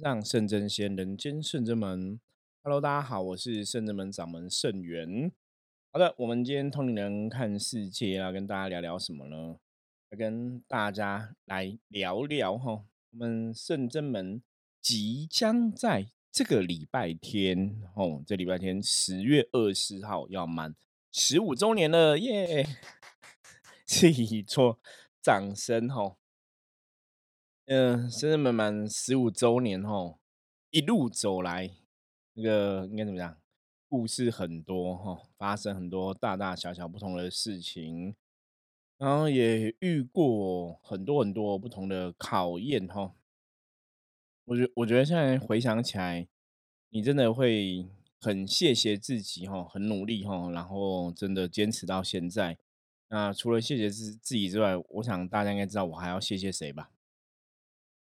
让圣真仙，人间圣真门。Hello，大家好，我是圣真门掌门圣元。好的，我们今天通灵人看世界要跟大家聊聊什么呢？要跟大家来聊聊哈，我们圣真门即将在这个礼拜天哦，这礼拜天十月二十号要满十五周年了，耶！是一撮掌声哈。嗯，生日满满十五周年吼，一路走来，那个应该怎么讲？故事很多哈，发生很多大大小小不同的事情，然后也遇过很多很多不同的考验哈。我觉我觉得现在回想起来，你真的会很谢谢自己哈，很努力哈，然后真的坚持到现在。那除了谢谢自自己之外，我想大家应该知道我还要谢谢谁吧？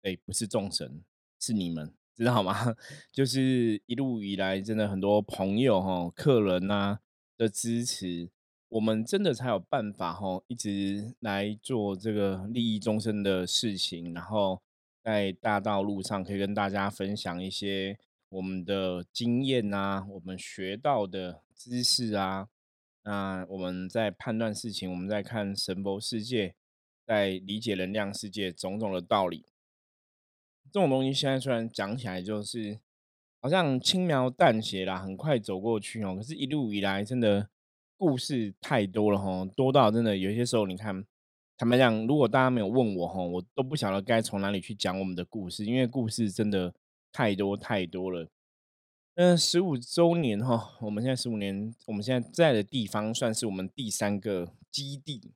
对，不是众神，是你们，知道吗？就是一路以来，真的很多朋友哈、客人呐的支持，我们真的才有办法哈，一直来做这个利益众生的事情。然后在大道路上，可以跟大家分享一些我们的经验啊，我们学到的知识啊。那我们在判断事情，我们在看神佛世界，在理解能量世界种种的道理。这种东西现在虽然讲起来就是好像轻描淡写啦，很快走过去哦。可是，一路以来真的故事太多了哈，多到真的有些时候，你看坦白讲，如果大家没有问我哈，我都不晓得该从哪里去讲我们的故事，因为故事真的太多太多了。嗯，十五周年哈，我们现在十五年，我们现在在的地方算是我们第三个基地。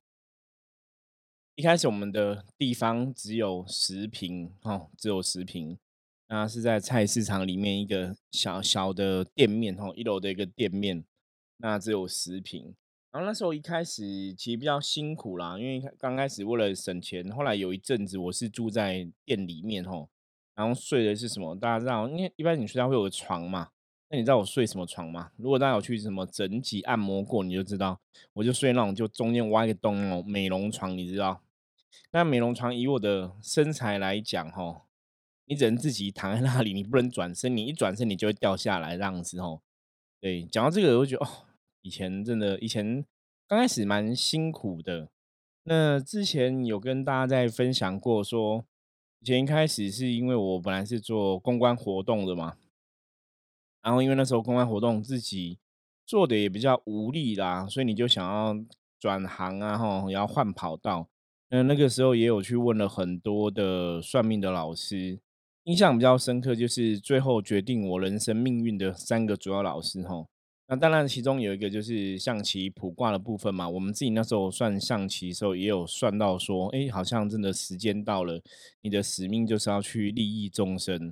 一开始我们的地方只有十平哦，只有十平，那是在菜市场里面一个小小的店面哦，一楼的一个店面，那只有十平。然后那时候一开始其实比较辛苦啦，因为刚开始为了省钱，后来有一阵子我是住在店里面哦，然后睡的是什么？大家知道，因为一般你睡觉会有个床嘛，那你知道我睡什么床吗？如果大家有去什么整脊按摩过，你就知道，我就睡那种就中间挖一个洞哦，美容床，你知道。那美容床以我的身材来讲，吼，你只能自己躺在那里，你不能转身，你一转身你就会掉下来这样子，吼。对，讲到这个，我就觉得哦，以前真的，以前刚开始蛮辛苦的。那之前有跟大家在分享过，说以前一开始是因为我本来是做公关活动的嘛，然后因为那时候公关活动自己做的也比较无力啦，所以你就想要转行啊，吼，要换跑道。嗯，那个时候也有去问了很多的算命的老师，印象比较深刻就是最后决定我人生命运的三个主要老师哈。那当然其中有一个就是象棋卜卦的部分嘛。我们自己那时候算象棋的时候也有算到说，哎，好像真的时间到了，你的使命就是要去利益众生。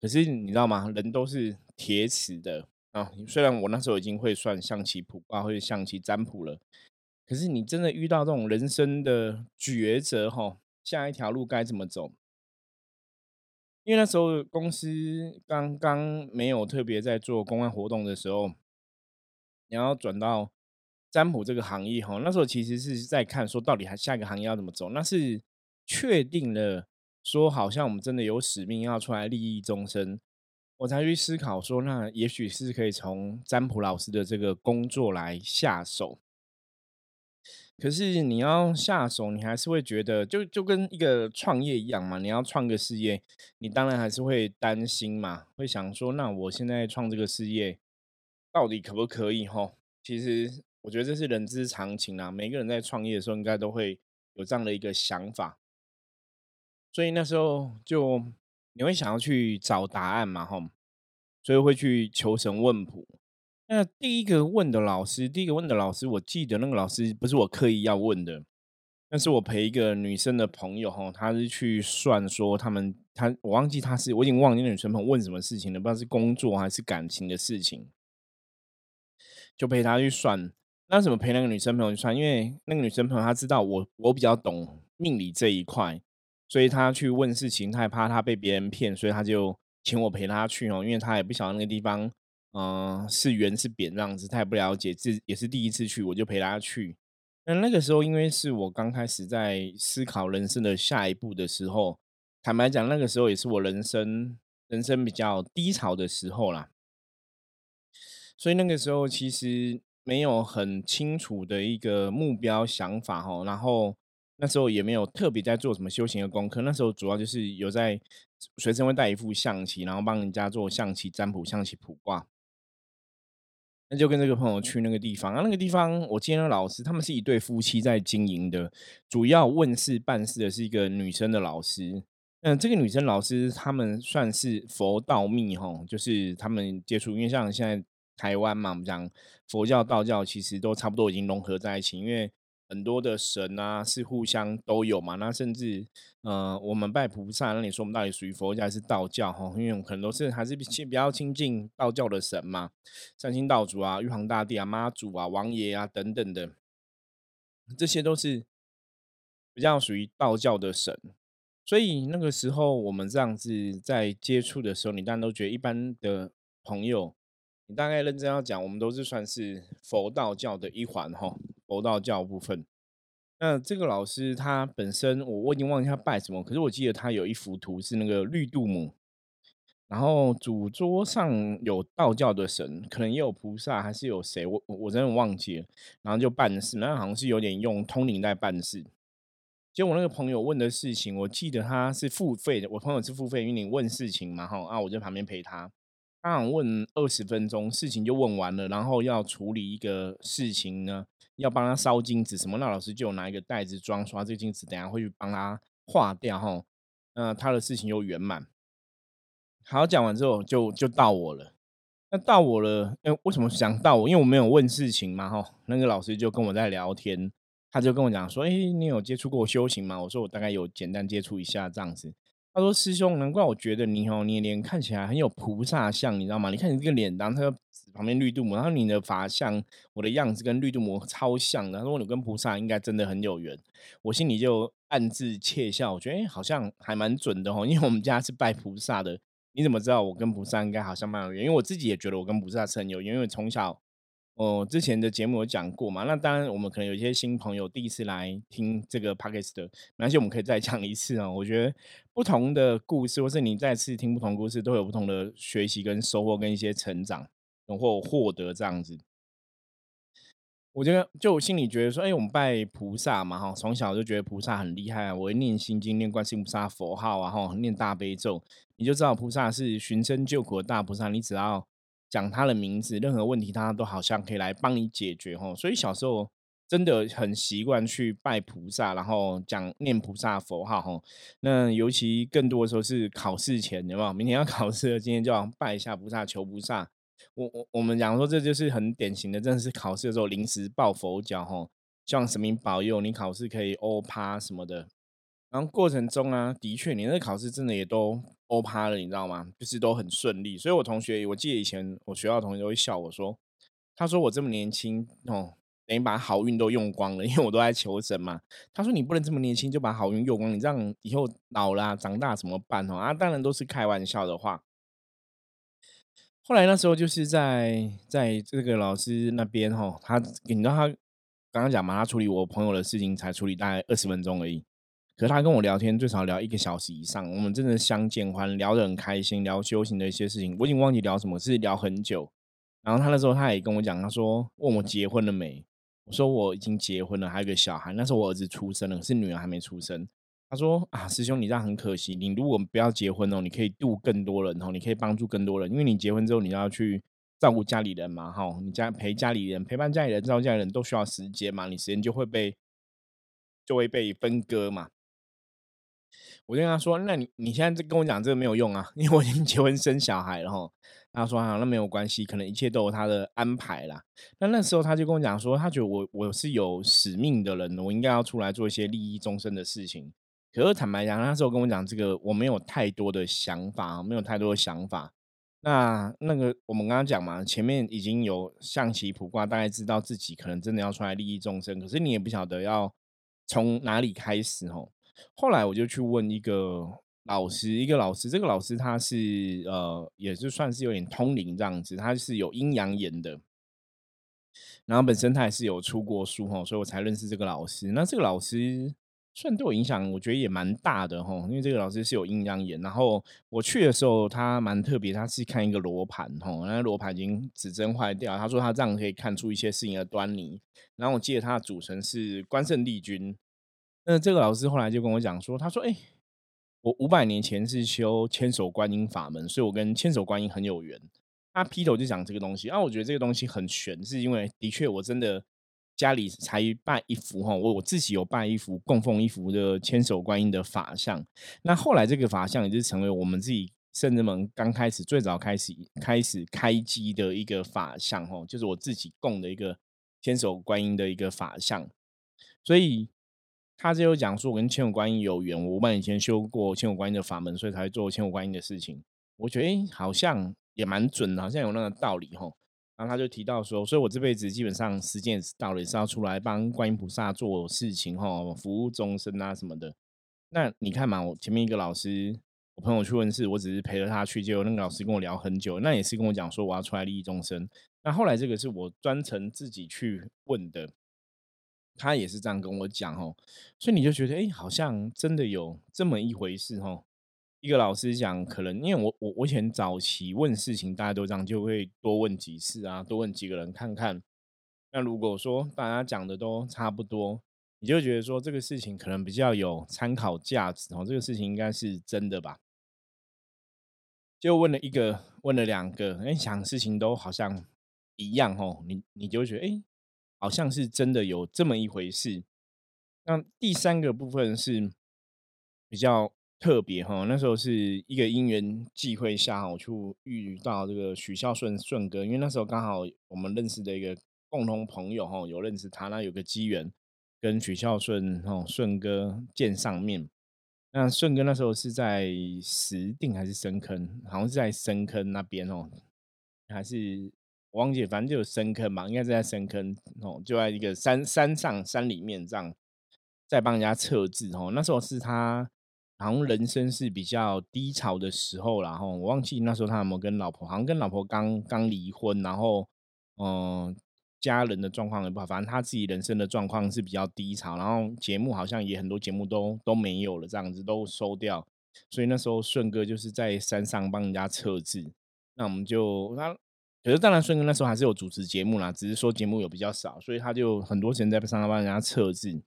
可是你知道吗？人都是铁齿的啊。虽然我那时候已经会算象棋卜卦或者象棋占卜了。可是你真的遇到这种人生的抉择哈，下一条路该怎么走？因为那时候公司刚刚没有特别在做公关活动的时候，你要转到占卜这个行业哈，那时候其实是在看说到底还下一个行业要怎么走。那是确定了说好像我们真的有使命要出来利益众生，我才去思考说，那也许是可以从占卜老师的这个工作来下手。可是你要下手，你还是会觉得，就就跟一个创业一样嘛。你要创个事业，你当然还是会担心嘛，会想说，那我现在创这个事业，到底可不可以？吼，其实我觉得这是人之常情啦。每个人在创业的时候，应该都会有这样的一个想法。所以那时候就你会想要去找答案嘛，吼，所以会去求神问卜。那第一个问的老师，第一个问的老师，我记得那个老师不是我刻意要问的，那是我陪一个女生的朋友哈，她是去算说他们，她我忘记她是，我已经忘记那女生朋友问什么事情了，不知道是工作还是感情的事情，就陪她去算。那怎么陪那个女生朋友去算？因为那个女生朋友她知道我我比较懂命理这一块，所以她去问事情，她也怕她被别人骗，所以她就请我陪她去哦，因为她也不晓得那个地方。嗯，是圆是扁这样子，他也不了解，这也是第一次去，我就陪他去。那那个时候，因为是我刚开始在思考人生的下一步的时候，坦白讲，那个时候也是我人生人生比较低潮的时候啦。所以那个时候其实没有很清楚的一个目标想法哦，然后那时候也没有特别在做什么修行的功课。那时候主要就是有在随身会带一副象棋，然后帮人家做象棋占卜、象棋卜卦。就跟这个朋友去那个地方啊，那个地方我见了老师，他们是一对夫妻在经营的，主要问事办事的是一个女生的老师。嗯，这个女生老师他们算是佛道密哈，就是他们接触，因为像现在。台湾嘛，我们讲佛教、道教其实都差不多已经融合在一起，因为很多的神啊是互相都有嘛。那甚至呃，我们拜菩萨，那你说我们到底属于佛教还是道教？哈，因为我们可能都是还是比比较亲近道教的神嘛，三清道主啊、玉皇大帝啊、妈祖啊、王爷啊等等的，这些都是比较属于道教的神。所以那个时候我们这样子在接触的时候，你当然都觉得一般的朋友。你大概认真要讲，我们都是算是佛道教的一环哈，佛道教部分。那这个老师他本身，我我已经忘记他拜什么，可是我记得他有一幅图是那个绿度母，然后主桌上有道教的神，可能也有菩萨，还是有谁，我我真的忘记了。然后就办事，那好像是有点用通灵在办事。结果我那个朋友问的事情，我记得他是付费的，我朋友是付费，因为你问事情嘛哈，啊，我在旁边陪他。他想问二十分钟，事情就问完了，然后要处理一个事情呢，要帮他烧金子什么，那老师就拿一个袋子装，刷这个金子等下会去帮他化掉哈，那他的事情又圆满。好，讲完之后就就到我了，那到我了，哎，为什么想到我？因为我没有问事情嘛哈，那个老师就跟我在聊天，他就跟我讲说，哎，你有接触过修行吗？我说我大概有简单接触一下这样子。他说：“师兄，难怪我觉得你哦，你脸看起来很有菩萨相，你知道吗？你看你这个脸，然后他旁边绿度母，然后你的法相，我的样子跟绿度母超像的。他说你跟菩萨应该真的很有缘。我心里就暗自窃笑，我觉得哎，好像还蛮准的哦，因为我们家是拜菩萨的。你怎么知道我跟菩萨应该好像蛮有缘？因为我自己也觉得我跟菩萨是很有缘，因为从小。”哦，之前的节目有讲过嘛？那当然，我们可能有一些新朋友第一次来听这个 podcast 的，没关系，我们可以再讲一次啊。我觉得不同的故事，或是你再次听不同故事，都有不同的学习跟收获，跟一些成长，或获得这样子。我觉得，就我心里觉得说，哎，我们拜菩萨嘛，哈，从小就觉得菩萨很厉害啊。我会念心经，念观世音菩萨佛号啊，哈，念大悲咒，你就知道菩萨是寻声救苦的大菩萨。你只要。讲他的名字，任何问题他都好像可以来帮你解决吼，所以小时候真的很习惯去拜菩萨，然后讲念菩萨佛号吼。那尤其更多的时候是考试前，有没有？明天要考试了，今天就要拜一下菩萨，求菩萨。我我我们讲说这就是很典型的，真的是考试的时候临时抱佛脚吼，希望神明保佑你考试可以欧趴什么的。然后过程中啊，的确你那考试真的也都。欧趴了，你知道吗？就是都很顺利，所以我同学，我记得以前我学校同学都会笑我说，他说我这么年轻哦，等于把好运都用光了，因为我都在求神嘛。他说你不能这么年轻就把好运用光，你这样以后老了长大怎么办哦？啊，当然都是开玩笑的话。后来那时候就是在在这个老师那边哈，他你知道他刚刚讲嘛，他处理我朋友的事情才处理大概二十分钟而已。可是他跟我聊天最少聊一个小时以上，我们真的相见欢，聊得很开心，聊修行的一些事情。我已经忘记聊什么，是聊很久。然后他那时候他也跟我讲，他说问我结婚了没？我说我已经结婚了，还有个小孩。那时候我儿子出生了，是女儿还没出生。他说啊，师兄你这样很可惜，你如果不要结婚哦，你可以度更多人哦，你可以帮助更多人，因为你结婚之后你要去照顾家里人嘛，哈，你家陪家里人、陪伴家里人、照顾家里人都需要时间嘛，你时间就会被就会被分割嘛。我就跟他说：“那你你现在跟我讲这个没有用啊，因为我已经结婚生小孩了哈。”他说：“啊，那没有关系，可能一切都有他的安排啦。”那那时候他就跟我讲说：“他觉得我我是有使命的人，我应该要出来做一些利益众生的事情。”可是坦白讲，那时候跟我讲这个，我没有太多的想法，没有太多的想法。那那个我们刚刚讲嘛，前面已经有象棋卜卦，大概知道自己可能真的要出来利益众生，可是你也不晓得要从哪里开始哦。后来我就去问一个老师，一个老师，这个老师他是呃，也是算是有点通灵这样子，他是有阴阳眼的，然后本身他也是有出过书哈，所以我才认识这个老师。那这个老师算对我影响，我觉得也蛮大的哈。因为这个老师是有阴阳眼，然后我去的时候他蛮特别，他是看一个罗盘哈，那罗盘已经指针坏掉，他说他这样可以看出一些事情的端倪。然后我记得他的组成是关圣帝君，那这个老师后来就跟我讲说，他说：“哎，我五百年前是修千手观音法门，所以我跟千手观音很有缘。”他劈头就讲这个东西，啊，我觉得这个东西很玄，是因为的确我真的。家里才拜一幅哈，我我自己有拜一幅供奉一幅的千手观音的法像。那后来这个法像也是成为我们自己圣人们刚开始最早开始开始开机的一个法像哈，就是我自己供的一个千手观音的一个法像。所以他就讲说，我跟千手观音有缘，我五百年前修过千手观音的法门，所以才会做千手观音的事情。我觉得哎，好像也蛮准的，好像有那个道理哈。然后他就提到说，所以我这辈子基本上时间到了，也是要出来帮观音菩萨做事情哈，服务众生啊什么的。那你看嘛，我前面一个老师，我朋友去问事，我只是陪着他去，结果那个老师跟我聊很久，那也是跟我讲说我要出来利益众生。那后来这个是我专程自己去问的，他也是这样跟我讲哦，所以你就觉得哎，好像真的有这么一回事哦。一个老师讲，可能因为我我我以前早期问事情，大家都这样，就会多问几次啊，多问几个人看看。那如果说大家讲的都差不多，你就觉得说这个事情可能比较有参考价值哦，这个事情应该是真的吧？就问了一个，问了两个，哎，想事情都好像一样哦，你你就觉得哎，好像是真的有这么一回事。那第三个部分是比较。特别哈，那时候是一个因缘际会下，我去遇到这个许孝顺顺哥，因为那时候刚好我们认识的一个共同朋友哈，有认识他，那有个机缘跟许孝顺哈顺哥见上面。那顺哥那时候是在石定还是深坑？好像是在深坑那边哦，还是我忘记，反正就有深坑吧，应该是在深坑哦，就在一个山山上山里面这样，在帮人家测字哦。那时候是他。好像人生是比较低潮的时候，然后我忘记那时候他有没有跟老婆，好像跟老婆刚刚离婚，然后嗯，家人的状况也不好，反正他自己人生的状况是比较低潮，然后节目好像也很多节目都都没有了，这样子都收掉，所以那时候顺哥就是在山上帮人家测字，那我们就他，可是当然顺哥那时候还是有主持节目啦，只是说节目有比较少，所以他就很多时间在山上帮人家测字。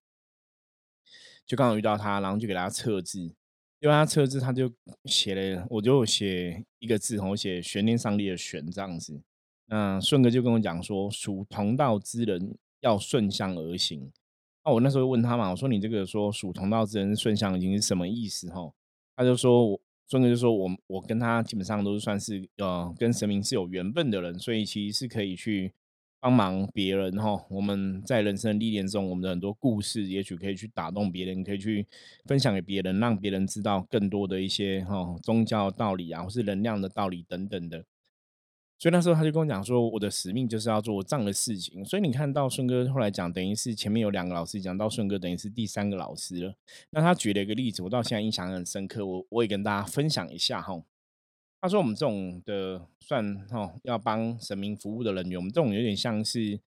就刚好遇到他，然后就给他测字，因为他测字，他就写了，我就写一个字，我写悬念上立的悬这样子。那顺哥就跟我讲说，属同道之人要顺向而行。那我那时候问他嘛，我说你这个说属同道之人顺向而行是什么意思？哈，他就说我，顺哥就说我我跟他基本上都是算是呃跟神明是有缘分的人，所以其实是可以去。帮忙别人哈，我们在人生历练中，我们的很多故事，也许可以去打动别人，可以去分享给别人，让别人知道更多的一些哈宗教道理啊，或是能量的道理等等的。所以那时候他就跟我讲说，我的使命就是要做这样的事情。所以你看到顺哥后来讲，等于是前面有两个老师讲到顺哥，等于是第三个老师了。那他举了一个例子，我到现在印象很深刻，我我也跟大家分享一下哈。他说：“我们这种的算哈，要帮神明服务的人员，我们这种有点像是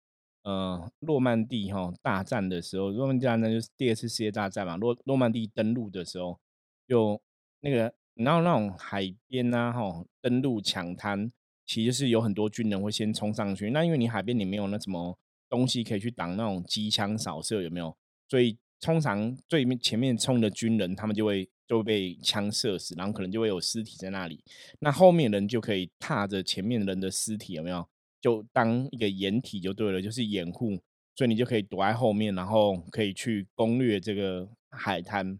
呃，诺曼底哈大战的时候，诺曼底大战就是第二次世界大战嘛。诺诺曼底登陆的时候，有那个然后那种海边呐哈，登陆抢滩，其实是有很多军人会先冲上去。那因为你海边你没有那什么东西可以去挡那种机枪扫射，有没有？所以通常最面前面冲的军人，他们就会。”就会被枪射死，然后可能就会有尸体在那里，那后面人就可以踏着前面人的尸体，有没有？就当一个掩体就对了，就是掩护，所以你就可以躲在后面，然后可以去攻略这个海滩。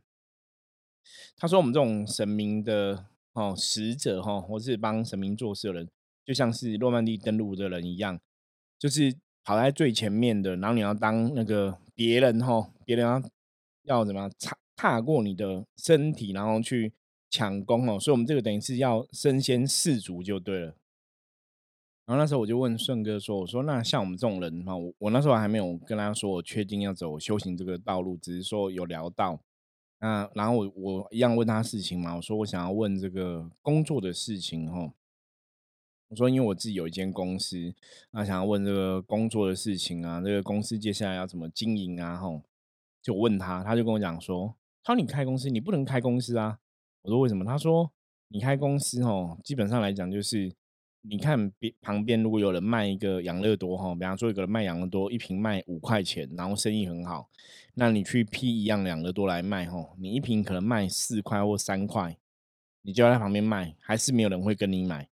他说：“我们这种神明的哦使者哈，或是帮神明做事的人，就像是诺曼底登陆的人一样，就是跑在最前面的，然后你要当那个别人哈，别人要要怎么样踏过你的身体，然后去抢攻哦，所以我们这个等于是要身先士卒就对了。然后那时候我就问顺哥说：“我说那像我们这种人哈，我我那时候还没有跟他说我确定要走修行这个道路，只是说有聊到。那然后我我一样问他事情嘛，我说我想要问这个工作的事情哈。我说因为我自己有一间公司，那想要问这个工作的事情啊，这个公司接下来要怎么经营啊？吼。”就问他，他就跟我讲说：“他说你开公司，你不能开公司啊。”我说：“为什么？”他说：“你开公司哦，基本上来讲就是，你看边旁边如果有人卖一个养乐多哈，比方说一个人卖养乐多，一瓶卖五块钱，然后生意很好，那你去批一样养乐多来卖哈，你一瓶可能卖四块或三块，你就要在旁边卖，还是没有人会跟你买。”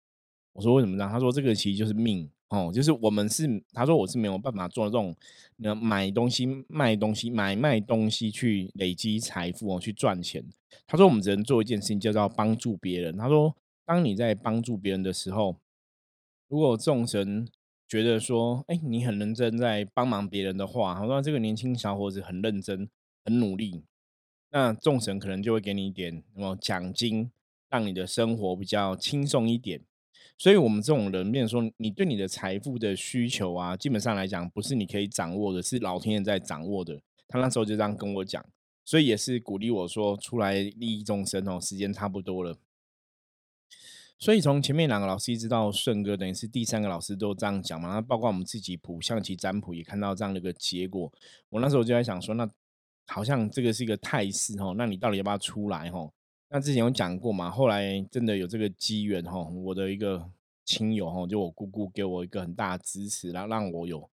我说：“为什么呢？”他说：“这个其实就是命。”哦，就是我们是，他说我是没有办法做这种，呃，买东西、卖东西、买卖东西去累积财富哦，去赚钱。他说我们只能做一件事情，叫做帮助别人。他说，当你在帮助别人的时候，如果众神觉得说，哎，你很认真在帮忙别人的话，他说这个年轻小伙子很认真、很努力，那众神可能就会给你一点什么奖金，让你的生活比较轻松一点。所以，我们这种人，面说，你对你的财富的需求啊，基本上来讲，不是你可以掌握的，是老天爷在掌握的。他那时候就这样跟我讲，所以也是鼓励我说，出来利益众生哦，时间差不多了。所以从前面两个老师一直到顺哥，等于是第三个老师都这样讲嘛。那包括我们自己卜象棋占卜也看到这样的一个结果。我那时候就在想说，那好像这个是一个态势哦，那你到底要不要出来哦？那之前有讲过嘛？后来真的有这个机缘哈，我的一个亲友哈，就我姑姑给我一个很大的支持，然后让我有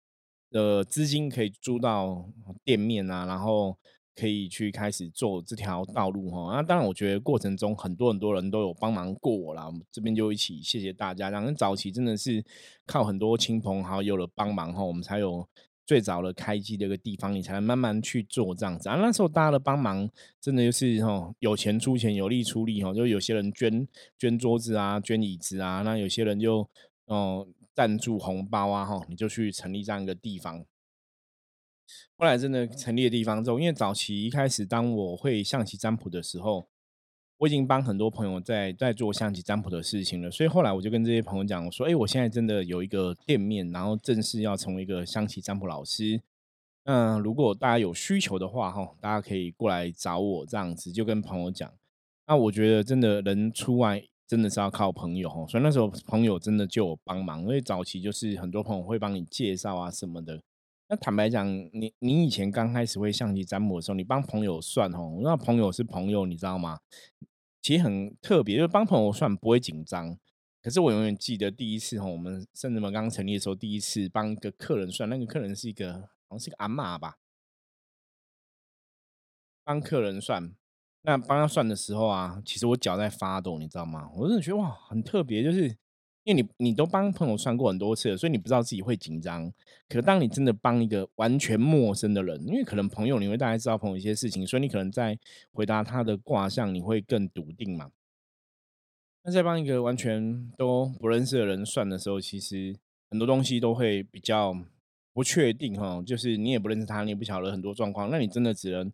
呃资金可以租到店面啊，然后可以去开始做这条道路哈。那当然，我觉得过程中很多很多人都有帮忙过我啦，这边就一起谢谢大家。然后早期真的是靠很多亲朋好友的帮忙哈，我们才有。最早的开机的一个地方，你才能慢慢去做这样子啊。那时候大家的帮忙，真的就是哦，有钱出钱，有力出力哦。就有些人捐捐桌子啊，捐椅子啊，那有些人就哦赞助红包啊，哈，你就去成立这样一个地方。后来真的成立的地方之后，因为早期一开始当我会象棋占卜的时候。我已经帮很多朋友在在做象棋占卜的事情了，所以后来我就跟这些朋友讲，我说：“哎，我现在真的有一个店面，然后正式要成为一个象棋占卜老师。嗯，如果大家有需求的话，哈，大家可以过来找我这样子。”就跟朋友讲。那我觉得真的人出外真的是要靠朋友哈，所以那时候朋友真的就有帮忙，因为早期就是很多朋友会帮你介绍啊什么的。那坦白讲，你你以前刚开始会象棋占卜的时候，你帮朋友算哦，那朋友是朋友，你知道吗？其实很特别，就是帮朋友算不会紧张。可是我永远记得第一次哈，我们甚至们刚成立的时候，第一次帮一个客人算，那个客人是一个好像是个阿妈吧，帮客人算。那帮他算的时候啊，其实我脚在发抖，你知道吗？我真的觉得哇，很特别，就是。因为你你都帮朋友算过很多次了，所以你不知道自己会紧张。可当你真的帮一个完全陌生的人，因为可能朋友你会大概知道朋友一些事情，所以你可能在回答他的卦象，你会更笃定嘛。那在帮一个完全都不认识的人算的时候，其实很多东西都会比较不确定哈。就是你也不认识他，你也不晓得很多状况，那你真的只能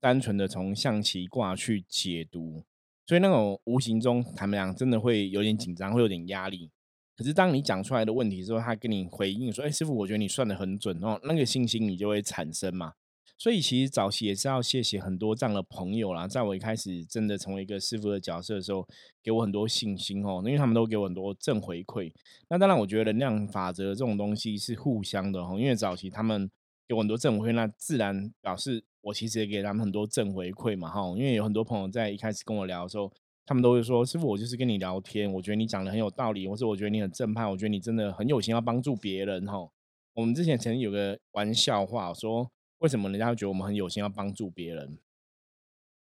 单纯的从象棋卦去解读。所以那种无形中，他们俩真的会有点紧张，会有点压力。可是当你讲出来的问题之后，他跟你回应说：“哎，师傅，我觉得你算的很准哦。”那个信心你就会产生嘛。所以其实早期也是要谢谢很多这样的朋友啦，在我一开始真的成为一个师傅的角色的时候，给我很多信心哦，因为他们都给我很多正回馈。那当然，我觉得能量法则这种东西是互相的哦，因为早期他们给我很多正回馈，那自然表示。我其实也给他们很多正回馈嘛，哈，因为有很多朋友在一开始跟我聊的时候，他们都会说：“师傅，我就是跟你聊天，我觉得你讲的很有道理，或是我觉得你很正派，我觉得你真的很有心要帮助别人。”哈，我们之前曾经有个玩笑话说：“为什么人家会觉得我们很有心要帮助别人？”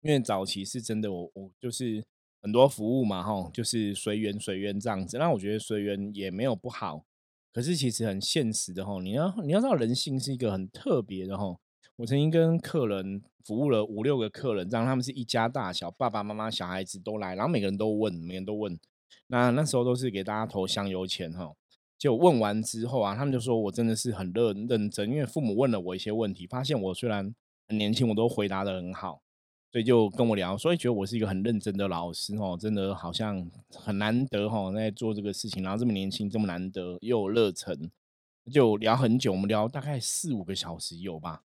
因为早期是真的，我我就是很多服务嘛，哈，就是随缘随缘这样子。那我觉得随缘也没有不好，可是其实很现实的哈，你要你要知道人性是一个很特别的哈。我曾经跟客人服务了五六个客人，让他们是一家大小，爸爸妈妈、小孩子都来，然后每个人都问，每个人都问。那那时候都是给大家投香油钱哈。就问完之后啊，他们就说我真的是很认认真，因为父母问了我一些问题，发现我虽然很年轻，我都回答的很好，所以就跟我聊，所以觉得我是一个很认真的老师哦，真的好像很难得哈，在做这个事情，然后这么年轻，这么难得又有热忱，就聊很久，我们聊大概四五个小时有吧。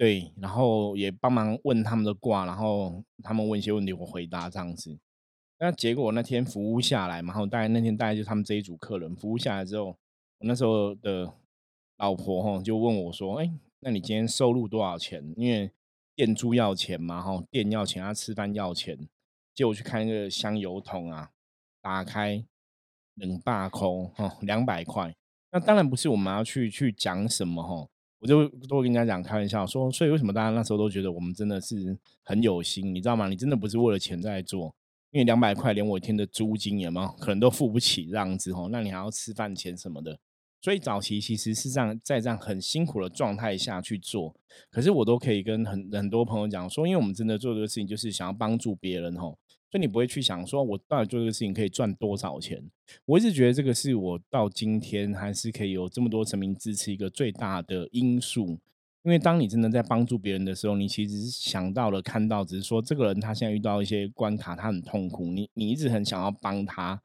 对，然后也帮忙问他们的卦，然后他们问一些问题，我回答这样子。那结果那天服务下来嘛，然后大概那天大概就他们这一组客人服务下来之后，我那时候的老婆哈就问我说：“哎，那你今天收入多少钱？”因为店租要钱嘛，哈，店要钱，他吃饭要钱，结果去看那个香油桶啊，打开冷霸空，哈，两百块。那当然不是我们要去去讲什么，哈，我就都跟人家讲开玩笑说，所以为什么大家那时候都觉得我们真的是很有心，你知道吗？你真的不是为了钱在做，因为两百块连我一天的租金也没可能都付不起这样子，吼，那你还要吃饭钱什么的。所以早期其实是这样，在这样很辛苦的状态下去做，可是我都可以跟很很多朋友讲说，因为我们真的做这个事情就是想要帮助别人吼，所以你不会去想说我到底做这个事情可以赚多少钱。我一直觉得这个是我到今天还是可以有这么多成名支持一个最大的因素，因为当你真的在帮助别人的时候，你其实是想到了看到，只是说这个人他现在遇到一些关卡，他很痛苦，你你一直很想要帮他，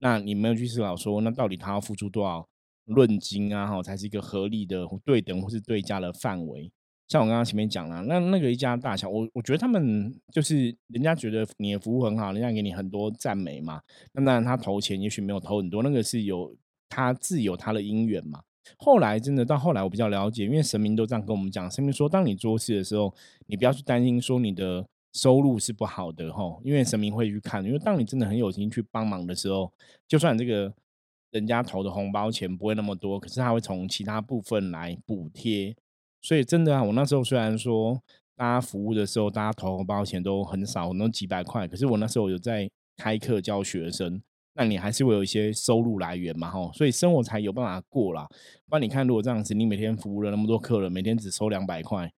那你没有去思考说，那到底他要付出多少？论斤啊，哈，才是一个合理的、对等或是对价的范围。像我刚刚前面讲了，那那个一家大小，我我觉得他们就是人家觉得你的服务很好，人家给你很多赞美嘛。那当然他投钱，也许没有投很多，那个是有他自有他的因缘嘛。后来真的到后来，我比较了解，因为神明都这样跟我们讲，神明说，当你做事的时候，你不要去担心说你的收入是不好的，哈，因为神明会去看。因为当你真的很有心去帮忙的时候，就算这个。人家投的红包钱不会那么多，可是他会从其他部分来补贴，所以真的啊，我那时候虽然说大家服务的时候，大家投红包钱都很少，能几百块，可是我那时候有在开课教学生，那你还是会有一些收入来源嘛，吼，所以生活才有办法过啦。不然你看，如果这样子，你每天服务了那么多客人，每天只收两百块，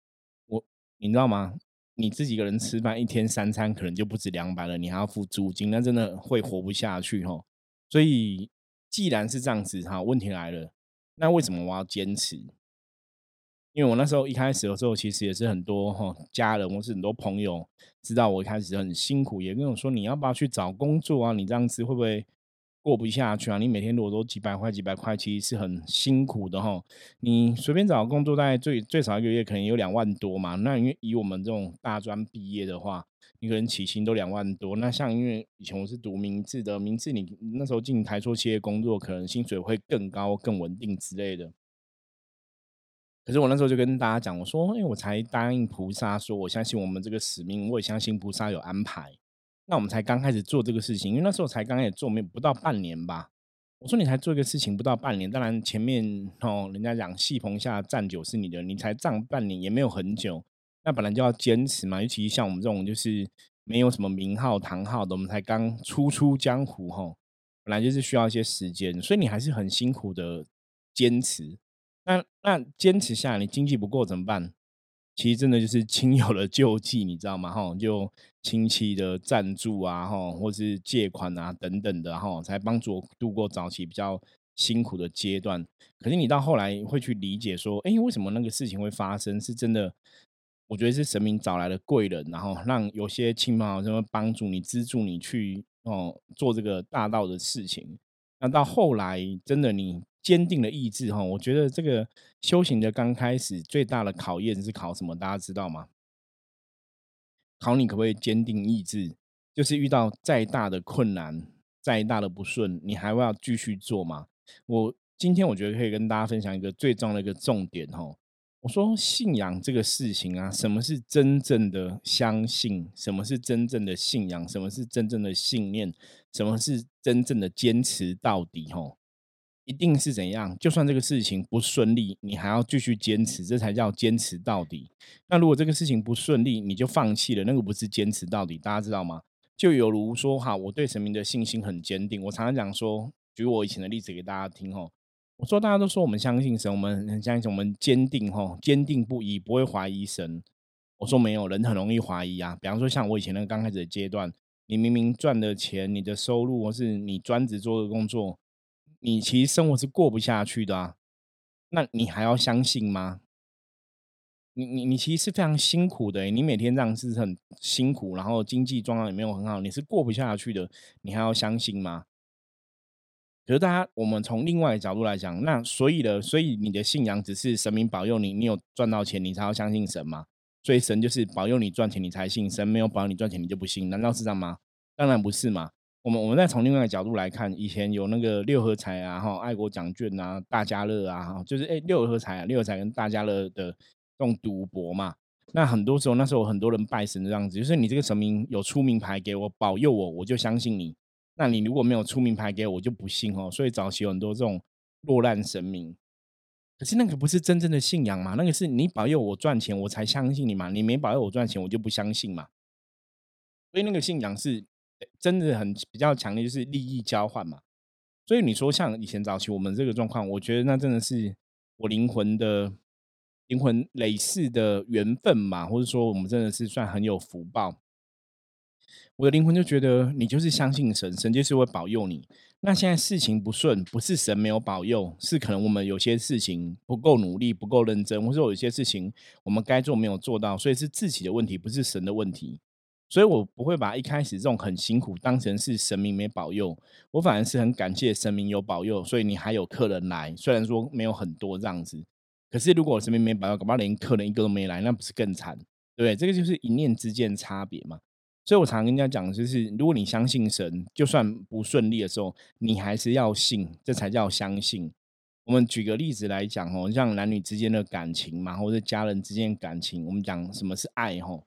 我你知道吗？你自己一个人吃饭，一天三餐可能就不止两百了，你还要付租金，那真的会活不下去，吼，所以。既然是这样子哈，问题来了，那为什么我要坚持？因为我那时候一开始的时候，其实也是很多哈家人或是很多朋友知道我一开始很辛苦，也跟我说你要不要去找工作啊？你这样子会不会过不下去啊？你每天如果都几百块几百块，其实是很辛苦的哈。你随便找个工作，大概最最少一个月可能有两万多嘛。那因为以我们这种大专毕业的话，一个人起薪都两万多，那像因为以前我是读名字的，名字你那时候进台塑企业工作，可能薪水会更高、更稳定之类的。可是我那时候就跟大家讲，我说，因为我才答应菩萨说，我相信我们这个使命，我也相信菩萨有安排。那我们才刚开始做这个事情，因为那时候才刚开始做，没不到半年吧。我说你才做一个事情不到半年，当然前面哦，人家讲戏棚下站久是你的，你才站半年也没有很久。那本来就要坚持嘛，尤其像我们这种就是没有什么名号堂号的，我们才刚初出江湖哈，本来就是需要一些时间，所以你还是很辛苦的坚持。那那坚持下来，你经济不够怎么办？其实真的就是亲友的救济，你知道吗？哈，就亲戚的赞助啊，哈，或是借款啊等等的哈，才帮助我度过早期比较辛苦的阶段。可是你到后来会去理解说，哎，为什么那个事情会发生？是真的。我觉得是神明找来的贵人，然后让有些亲朋好友帮助你、资助你去哦做这个大道的事情。那到后来，真的你坚定了意志哈，我觉得这个修行的刚开始最大的考验是考什么？大家知道吗？考你可不可以坚定意志，就是遇到再大的困难、再大的不顺，你还会要继续做吗？我今天我觉得可以跟大家分享一个最重要的一个重点哈。我说信仰这个事情啊，什么是真正的相信？什么是真正的信仰？什么是真正的信念？什么是真正的坚持到底？吼，一定是怎样？就算这个事情不顺利，你还要继续坚持，这才叫坚持到底。那如果这个事情不顺利，你就放弃了，那个不是坚持到底。大家知道吗？就有如说哈，我对神明的信心很坚定。我常常讲说，举我以前的例子给大家听吼。我说，大家都说我们相信神，我们很相信，我们坚定吼，坚定不移，不会怀疑神。我说没有人很容易怀疑啊。比方说，像我以前那个刚开始的阶段，你明明赚的钱、你的收入，或是你专职做的工作，你其实生活是过不下去的啊。那你还要相信吗？你你你其实是非常辛苦的，你每天这样是很辛苦，然后经济状况也没有很好，你是过不下去的，你还要相信吗？可是，大家，我们从另外的角度来讲，那所以呢，所以你的信仰只是神明保佑你，你有赚到钱，你才要相信神吗？所以神就是保佑你赚钱，你才信；神没有保佑你赚钱，你就不信。难道是这样吗？当然不是嘛。我们我们再从另外的角度来看，以前有那个六合彩啊，哈，爱国奖券啊，大家乐啊，就是哎，六合彩啊，六合彩跟大家乐的这种赌博嘛。那很多时候，那时候很多人拜神这样子，就是你这个神明有出名牌给我保佑我，我就相信你。那你如果没有出名牌给我，我就不信哦。所以早期有很多这种落难神明，可是那个不是真正的信仰嘛？那个是你保佑我赚钱，我才相信你嘛。你没保佑我赚钱，我就不相信嘛。所以那个信仰是真的很比较强烈，就是利益交换嘛。所以你说像以前早期我们这个状况，我觉得那真的是我灵魂的灵魂累世的缘分嘛，或者说我们真的是算很有福报。我的灵魂就觉得你就是相信神，神就是会保佑你。那现在事情不顺，不是神没有保佑，是可能我们有些事情不够努力、不够认真，或者有些事情我们该做没有做到，所以是自己的问题，不是神的问题。所以我不会把一开始这种很辛苦当成是神明没保佑，我反而是很感谢神明有保佑，所以你还有客人来，虽然说没有很多这样子，可是如果神明没保佑，恐怕连客人一个都没来，那不是更惨？对不对？这个就是一念之间差别嘛。所以我常跟人家讲，就是如果你相信神，就算不顺利的时候，你还是要信，这才叫相信。我们举个例子来讲哦，像男女之间的感情嘛，或者家人之间感情，我们讲什么是爱吼？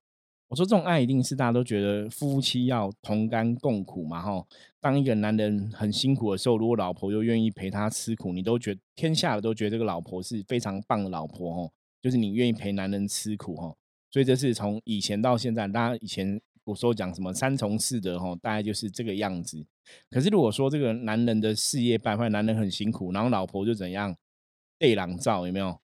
我说这种爱一定是大家都觉得夫妻要同甘共苦嘛吼。当一个男人很辛苦的时候，如果老婆又愿意陪他吃苦，你都觉天下的都觉得这个老婆是非常棒的老婆吼，就是你愿意陪男人吃苦吼。所以这是从以前到现在，大家以前我说讲什么三从四德哈，大概就是这个样子。可是如果说这个男人的事业败坏，男人很辛苦，然后老婆就怎样被狼照有没有？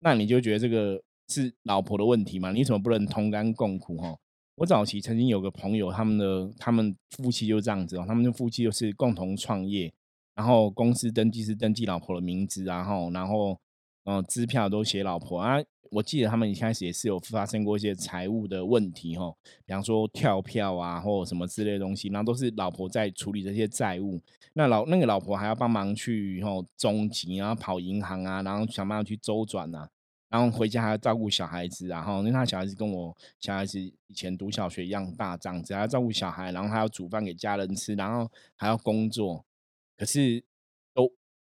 那你就觉得这个。是老婆的问题吗？你怎么不能同甘共苦？哈，我早期曾经有个朋友，他们的他们夫妻就这样子哦，他们的夫妻就是共同创业，然后公司登记是登记老婆的名字，然后然后嗯，支票都写老婆啊。我记得他们一开始也是有发生过一些财务的问题，哈，比方说跳票啊，或什么之类的东西，然后都是老婆在处理这些债务。那老那个老婆还要帮忙去后中级，然后跑银行啊，然后想办法去周转啊。然后回家还要照顾小孩子，然后因为他小孩子跟我小孩子以前读小学一样大，这样子还要照顾小孩，然后还要煮饭给家人吃，然后还要工作，可是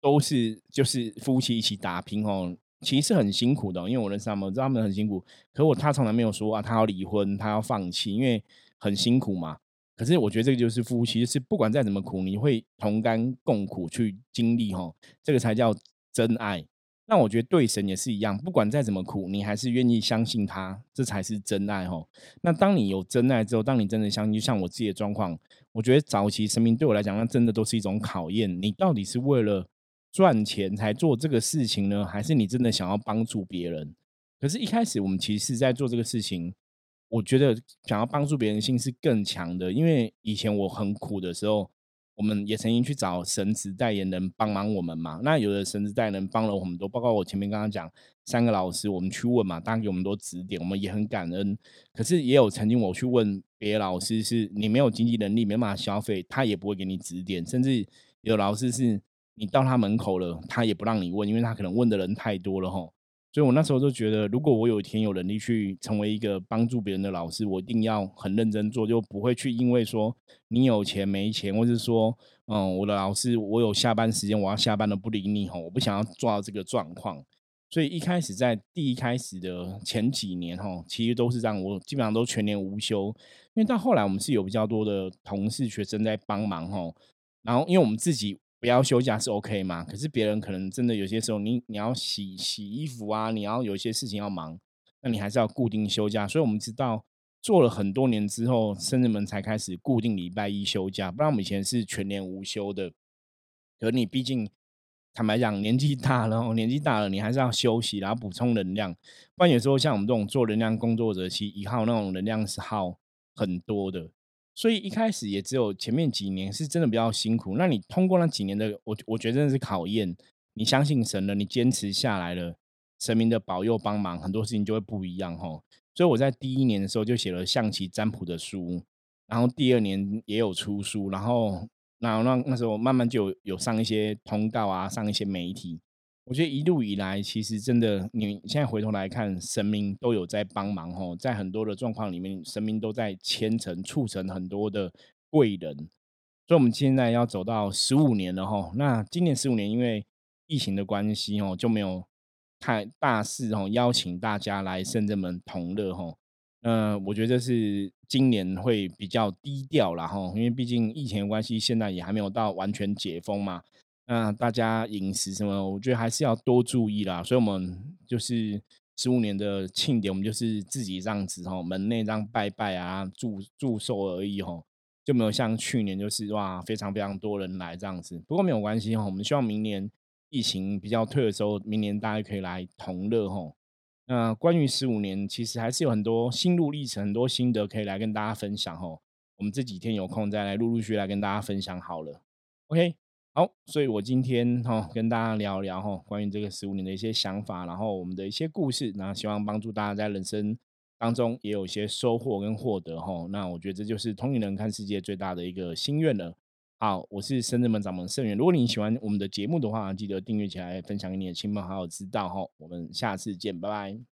都是就是夫妻一起打拼哦，其实很辛苦的，因为我认识他们，知道他们很辛苦。可我他从来没有说啊，他要离婚，他要放弃，因为很辛苦嘛。可是我觉得这个就是夫妻，是不管再怎么苦，你会同甘共苦去经历哈，这个才叫真爱。那我觉得对神也是一样，不管再怎么苦，你还是愿意相信他，这才是真爱哦。那当你有真爱之后，当你真的相信，就像我自己的状况，我觉得早期生命对我来讲，那真的都是一种考验。你到底是为了赚钱才做这个事情呢，还是你真的想要帮助别人？可是，一开始我们其实在做这个事情，我觉得想要帮助别人心是更强的，因为以前我很苦的时候。我们也曾经去找神职代言人帮忙我们嘛，那有的神职代言人帮了我们多，包括我前面刚刚讲三个老师，我们去问嘛，当然给我们多指点，我们也很感恩。可是也有曾经我去问别的老师，是你没有经济能力，没办法消费，他也不会给你指点，甚至有老师是你到他门口了，他也不让你问，因为他可能问的人太多了吼。所以我那时候就觉得，如果我有一天有能力去成为一个帮助别人的老师，我一定要很认真做，就不会去因为说你有钱没钱，或者说，嗯，我的老师我有下班时间，我要下班了不理你吼，我不想要做到这个状况。所以一开始在第一开始的前几年吼，其实都是这样，我基本上都全年无休，因为到后来我们是有比较多的同事学生在帮忙吼，然后因为我们自己。不要休假是 OK 吗？可是别人可能真的有些时候，你你要洗洗衣服啊，你要有一些事情要忙，那你还是要固定休假。所以我们知道做了很多年之后，生人们才开始固定礼拜一休假，不然我们以前是全年无休的。可你毕竟坦白讲，年纪大了，年纪大了，你还是要休息，然后补充能量。不然有时候像我们这种做能量工作者，其实一耗那种能量是耗很多的。所以一开始也只有前面几年是真的比较辛苦。那你通过那几年的，我我觉得真的是考验。你相信神了，你坚持下来了，神明的保佑帮忙，很多事情就会不一样哈。所以我在第一年的时候就写了象棋占卜的书，然后第二年也有出书，然后那那那时候慢慢就有上一些通告啊，上一些媒体。我觉得一路以来，其实真的，你现在回头来看，神明都有在帮忙吼，在很多的状况里面，神明都在牵成、促成很多的贵人。所以，我们现在要走到十五年了吼。那今年十五年，因为疫情的关系哦，就没有太大事哦邀请大家来圣正门同乐吼。呃，我觉得是今年会比较低调了哈，因为毕竟疫情的关系，现在也还没有到完全解封嘛。那大家饮食什么，我觉得还是要多注意啦。所以，我们就是十五年的庆典，我们就是自己这样子吼，门内这样拜拜啊，祝祝寿而已吼，就没有像去年就是哇，非常非常多人来这样子。不过没有关系哈，我们希望明年疫情比较退的时候，明年大家可以来同乐吼。那关于十五年，其实还是有很多心路历程、很多心得可以来跟大家分享吼。我们这几天有空再来陆陆续来跟大家分享好了。OK，好，所以我今天哈跟大家聊聊哈关于这个十五年的一些想法，然后我们的一些故事，那希望帮助大家在人生当中也有一些收获跟获得哈。那我觉得这就是同龄人看世界最大的一个心愿了。好，我是深圳门掌门盛元。如果你喜欢我们的节目的话，记得订阅起来，分享给你的亲朋好友知道哈。我们下次见，拜拜。